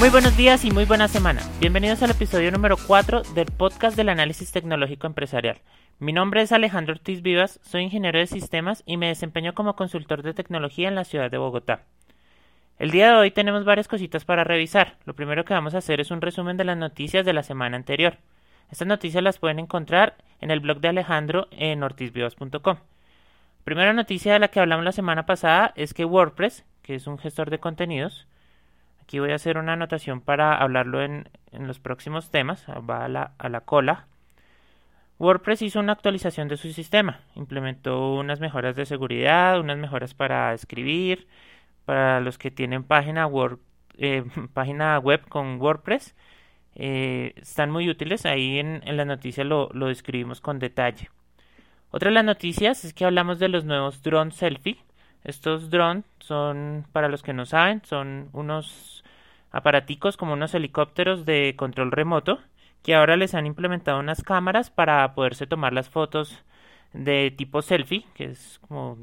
Muy buenos días y muy buena semana. Bienvenidos al episodio número 4 del podcast del análisis tecnológico empresarial. Mi nombre es Alejandro Ortiz Vivas, soy ingeniero de sistemas y me desempeño como consultor de tecnología en la ciudad de Bogotá. El día de hoy tenemos varias cositas para revisar. Lo primero que vamos a hacer es un resumen de las noticias de la semana anterior. Estas noticias las pueden encontrar en el blog de Alejandro en ortizvivas.com. Primera noticia de la que hablamos la semana pasada es que WordPress, que es un gestor de contenidos, aquí voy a hacer una anotación para hablarlo en, los próximos temas, va a la, a la cola. WordPress hizo una actualización de su sistema, implementó unas mejoras de seguridad, unas mejoras para escribir, para los que tienen página, word, eh, página web con WordPress, eh, están muy útiles, ahí en, en la noticia lo, lo describimos con detalle. Otra de las noticias es que hablamos de los nuevos drones selfie. Estos drones son, para los que no saben, son unos aparaticos como unos helicópteros de control remoto que ahora les han implementado unas cámaras para poderse tomar las fotos de tipo selfie, que es como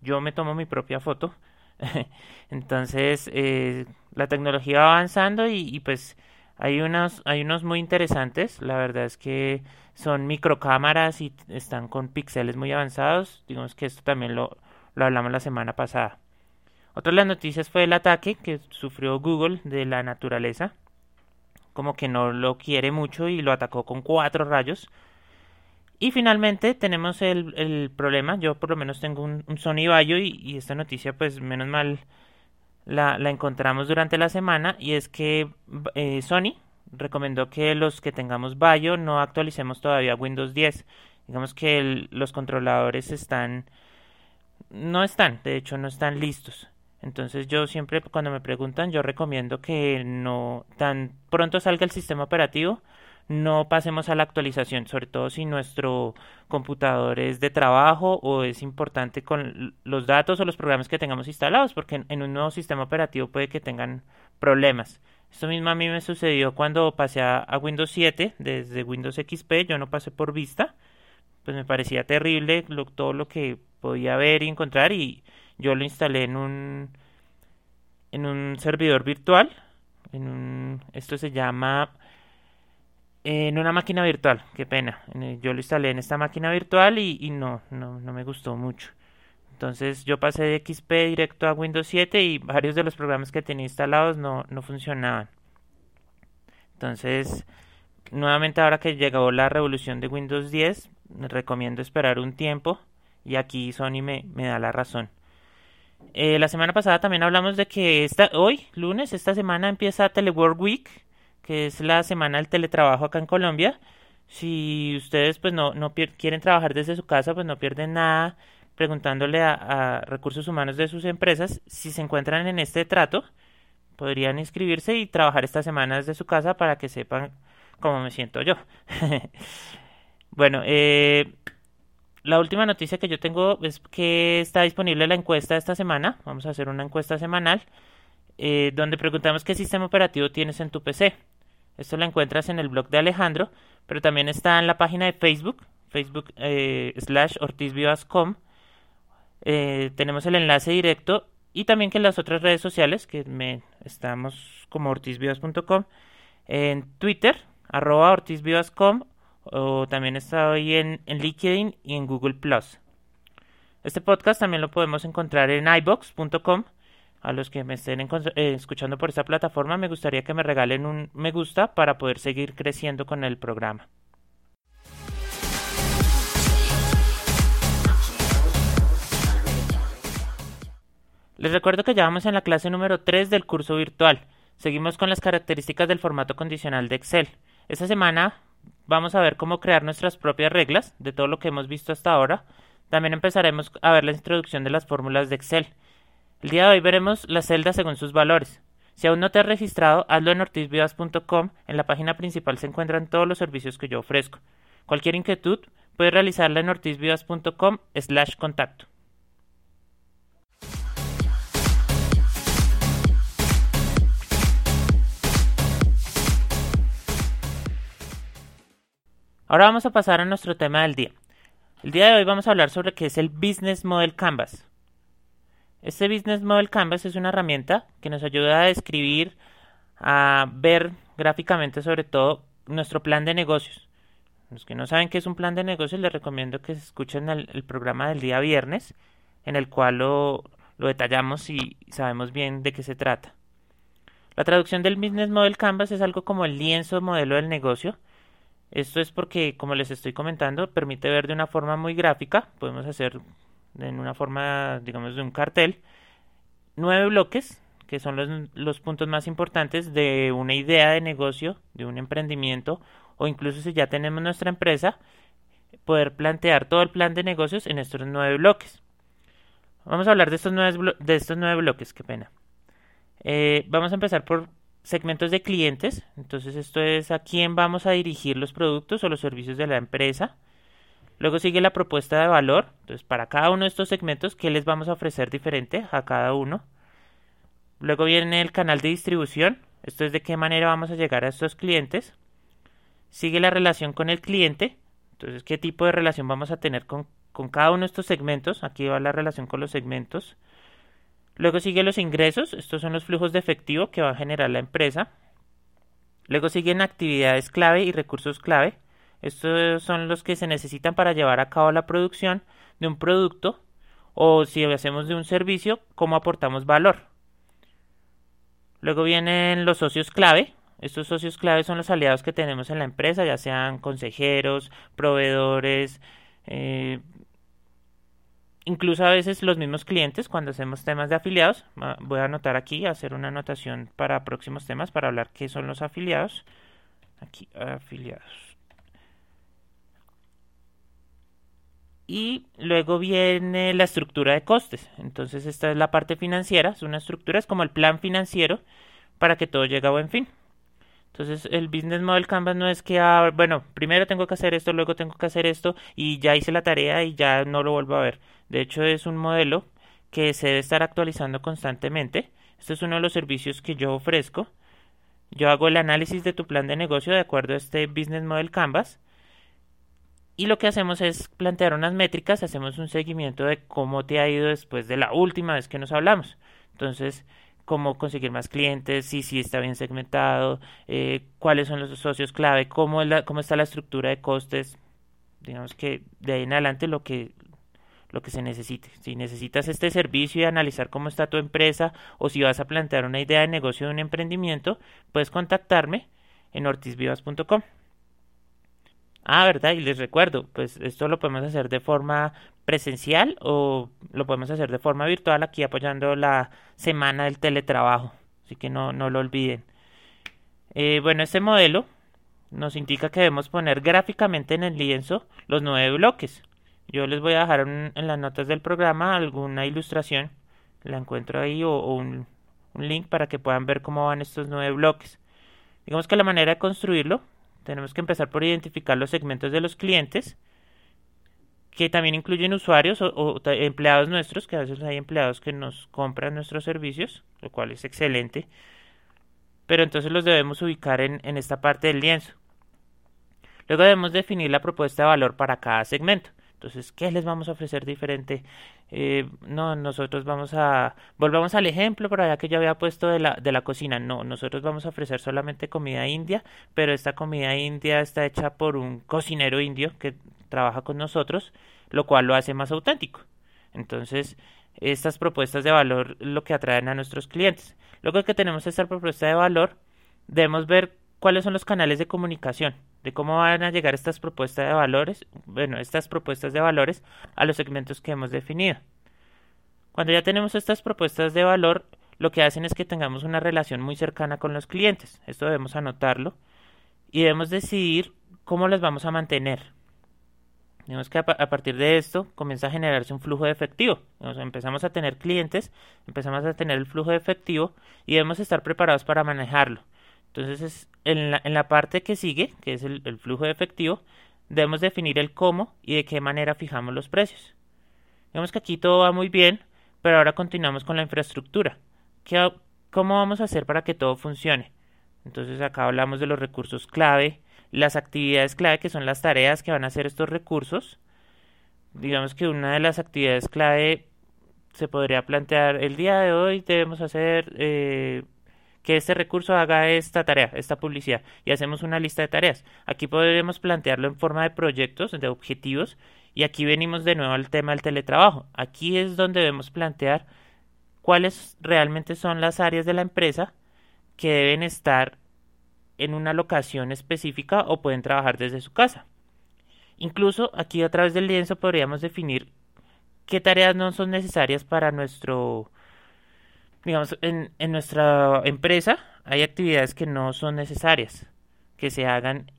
yo me tomo mi propia foto. Entonces, eh, la tecnología va avanzando y, y pues hay unos, hay unos muy interesantes, la verdad es que son microcámaras y están con píxeles muy avanzados. Digamos que esto también lo, lo hablamos la semana pasada. Otra de las noticias fue el ataque que sufrió Google de la naturaleza. Como que no lo quiere mucho y lo atacó con cuatro rayos. Y finalmente tenemos el, el problema, yo por lo menos tengo un, un Sony Vaio y, esta noticia pues menos mal la, la encontramos durante la semana y es que eh, Sony recomendó que los que tengamos Bayo no actualicemos todavía Windows 10. Digamos que los controladores están no están, de hecho no están listos. Entonces yo siempre cuando me preguntan yo recomiendo que no tan pronto salga el sistema operativo no pasemos a la actualización, sobre todo si nuestro computador es de trabajo o es importante con los datos o los programas que tengamos instalados, porque en, un nuevo sistema operativo puede que tengan problemas. Esto mismo a mí me sucedió cuando pasé a, Windows 7 desde Windows XP, yo no pasé por vista, pues me parecía terrible todo lo que podía ver y encontrar y yo lo instalé en un en un servidor virtual, en un esto se llama en una máquina virtual, qué pena. Yo lo instalé en esta máquina virtual y, no, no, no me gustó mucho. Entonces yo pasé de XP directo a Windows 7 y varios de los programas que tenía instalados no, no funcionaban. Entonces, nuevamente ahora que llegó la revolución de Windows 10, recomiendo esperar un tiempo y aquí Sony me, me da la razón. Eh, la semana pasada también hablamos de que esta, hoy, lunes, esta semana empieza Telework Week que es la semana del teletrabajo acá en Colombia. Si ustedes pues no, no quieren trabajar desde su casa, pues no pierden nada preguntándole a, recursos humanos de sus empresas si se encuentran en este trato, podrían inscribirse y trabajar esta semana desde su casa para que sepan cómo me siento yo. bueno, eh, la última noticia que yo tengo es que está disponible la encuesta esta semana. Vamos a hacer una encuesta semanal eh, donde preguntamos qué sistema operativo tienes en tu PC. Esto lo encuentras en el blog de Alejandro, pero también está en la página de Facebook, facebook eh, slash ortizvivas.com. Eh, tenemos el enlace directo y también que en las otras redes sociales, que me, estamos como ortizvivas.com, en Twitter, arroba ortizvivas.com, o también estoy en, en LinkedIn y en Google Plus. Este podcast también lo podemos encontrar en ibox.com a los que me estén eh, escuchando por esta plataforma, me gustaría que me regalen un me gusta para poder seguir creciendo con el programa. Les recuerdo que ya vamos en la clase número 3 del curso virtual. Seguimos con las características del formato condicional de Excel. Esta semana vamos a ver cómo crear nuestras propias reglas de todo lo que hemos visto hasta ahora. También empezaremos a ver la introducción de las fórmulas de Excel. El día de hoy veremos las celdas según sus valores. Si aún no te has registrado, hazlo en ortizvivas.com. En la página principal se encuentran todos los servicios que yo ofrezco. Cualquier inquietud puedes realizarla en ortizvivas.com slash contacto. Ahora vamos a pasar a nuestro tema del día. El día de hoy vamos a hablar sobre qué es el Business Model Canvas. Este Business Model Canvas es una herramienta que nos ayuda a describir a ver gráficamente sobre todo nuestro plan de negocios. Los que no saben qué es un plan de negocios, les recomiendo que escuchen el, programa del día viernes, en el cual lo, lo detallamos y sabemos bien de qué se trata. La traducción del Business Model Canvas es algo como el lienzo modelo del negocio. Esto es porque, como les estoy comentando, permite ver de una forma muy gráfica. Podemos hacer en una forma, digamos, de un cartel, nueve bloques, que son los, puntos más importantes de una idea de negocio, de un emprendimiento, o incluso si ya tenemos nuestra empresa, poder plantear todo el plan de negocios en estos nueve bloques. Vamos a hablar de estos nueve, de estos nueve bloques, qué pena. Eh, vamos a empezar por segmentos de clientes. Entonces esto es a quién vamos a dirigir los productos o los servicios de la empresa. Luego sigue la propuesta de valor. Entonces para cada uno de estos segmentos, ¿qué les vamos a ofrecer diferente a cada uno? Luego viene el canal de distribución. Esto es de qué manera vamos a llegar a estos clientes. Sigue la relación con el cliente. Entonces, ¿qué tipo de relación vamos a tener con, con cada uno de estos segmentos? Aquí va la relación con los segmentos. Luego sigue los ingresos, estos son los flujos de efectivo que va a generar la empresa. Luego siguen actividades clave y recursos clave. Estos son los que se necesitan para llevar a cabo la producción de un producto o si hacemos de un servicio, cómo aportamos valor. Luego vienen los socios clave. Estos socios clave son los aliados que tenemos en la empresa, ya sean consejeros, proveedores, eh, incluso a veces los mismos clientes cuando hacemos temas de afiliados, voy a anotar aquí, hacer una anotación para próximos temas para hablar qué son los afiliados. Aquí, afiliados. Y luego viene la estructura de costes. Entonces esta es la parte financiera, es una estructura, es como el plan financiero para que todo llegue a buen fin. Entonces el Business Model Canvas no es que, ah, bueno, primero tengo que hacer esto, luego tengo que hacer esto y ya hice la tarea y ya no lo vuelvo a ver. De hecho es un modelo que se debe estar actualizando constantemente. Este es uno de los servicios que yo ofrezco. Yo hago el análisis de tu plan de negocio de acuerdo a este Business Model Canvas. Y lo que hacemos es plantear unas métricas, hacemos un seguimiento de cómo te ha ido después de la última vez que nos hablamos. Entonces, cómo conseguir más clientes, si sí está bien segmentado, eh, cuáles son los socios clave, cómo, la, cómo está la estructura de costes. Digamos que de ahí en adelante lo que, lo que se necesite. Si necesitas este servicio y analizar cómo está tu empresa o si vas a plantear una idea de negocio de un emprendimiento, puedes contactarme en ortizvivas.com. Ah, ¿verdad? Y les recuerdo, pues esto lo podemos hacer de forma presencial o lo podemos hacer de forma virtual aquí apoyando la semana del teletrabajo. Así que no, no lo olviden. Eh, bueno, este modelo nos indica que debemos poner gráficamente en el lienzo los nueve bloques. Yo les voy a dejar en las notas del programa alguna ilustración, la encuentro ahí, o, un, un link para que puedan ver cómo van estos nueve bloques. Digamos que la manera de construirlo tenemos que empezar por identificar los segmentos de los clientes, que también incluyen usuarios o, empleados nuestros, que a veces hay empleados que nos compran nuestros servicios, lo cual es excelente. Pero entonces los debemos ubicar en, en esta parte del lienzo. Luego debemos definir la propuesta de valor para cada segmento. Entonces, ¿qué les vamos a ofrecer diferente? Eh, no, nosotros vamos a, volvamos al ejemplo por allá que yo había puesto de la, de la cocina. No, nosotros vamos a ofrecer solamente comida india, pero esta comida india está hecha por un cocinero indio que trabaja con nosotros, lo cual lo hace más auténtico. Entonces, estas propuestas de valor lo que atraen a nuestros clientes. Luego que tenemos esta propuesta de valor, debemos ver cuáles son los canales de comunicación, de cómo van a llegar estas propuestas de valores, bueno, estas propuestas de valores a los segmentos que hemos definido. Cuando ya tenemos estas propuestas de valor, lo que hacen es que tengamos una relación muy cercana con los clientes. Esto debemos anotarlo y debemos decidir cómo las vamos a mantener. Digamos que a, partir de esto comienza a generarse un flujo de efectivo. empezamos a tener clientes, empezamos a tener el flujo de efectivo y debemos estar preparados para manejarlo. Entonces, en, la, parte que sigue, que es el, flujo de efectivo, debemos definir el cómo y de qué manera fijamos los precios. Vemos que aquí todo va muy bien, pero ahora continuamos con la infraestructura. ¿Qué, ¿Cómo vamos a hacer para que todo funcione? Entonces acá hablamos de los recursos clave, las actividades clave que son las tareas que van a hacer estos recursos. Digamos que una de las actividades clave se podría plantear el día de hoy debemos hacer eh, que este recurso haga esta tarea, esta publicidad, y hacemos una lista de tareas. Aquí podríamos plantearlo en forma de proyectos, de objetivos, y aquí venimos de nuevo al tema del teletrabajo. Aquí es donde debemos plantear cuáles realmente son las áreas de la empresa que deben estar en una locación específica o pueden trabajar desde su casa. Incluso aquí a través del lienzo podríamos definir qué tareas no son necesarias para nuestro, digamos, en, nuestra empresa hay actividades que no son necesarias que se hagan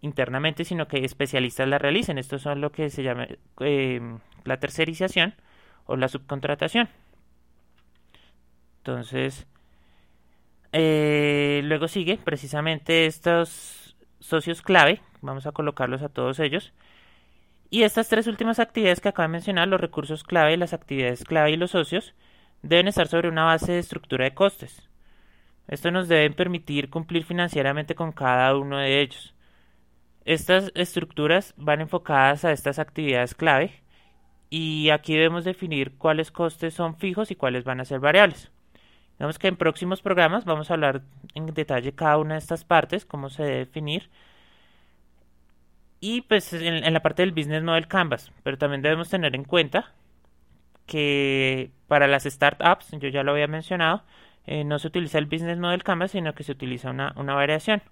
internamente, sino que especialistas las realicen. Esto son lo que se llama eh, la tercerización o la subcontratación. Entonces, eh, luego sigue precisamente estos socios clave, vamos a colocarlos a todos ellos. Y estas tres últimas actividades que acabo de mencionar, los recursos clave, las actividades clave y los socios, deben estar sobre una base de estructura de costes. Esto nos debe permitir cumplir financieramente con cada uno de ellos. Estas estructuras van enfocadas a estas actividades clave y aquí debemos definir cuáles costes son fijos y cuáles van a ser variables. Digamos que en próximos programas vamos a hablar en detalle cada una de estas partes, cómo se debe definir. Y pues en, la parte del Business Model Canvas, pero también debemos tener en cuenta que para las startups, yo ya lo había mencionado, eh, no se utiliza el Business Model Canvas, sino que se utiliza una, una variación.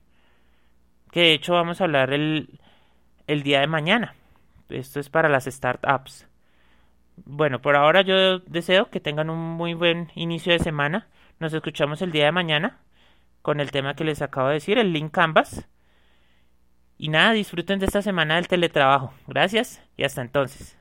Que de hecho vamos a hablar el, el día de mañana. Esto es para las startups. Bueno, por ahora yo deseo que tengan un muy buen inicio de semana. Nos escuchamos el día de mañana con el tema que les acabo de decir, el link Canvas. Y nada, disfruten de esta semana del teletrabajo. Gracias y hasta entonces.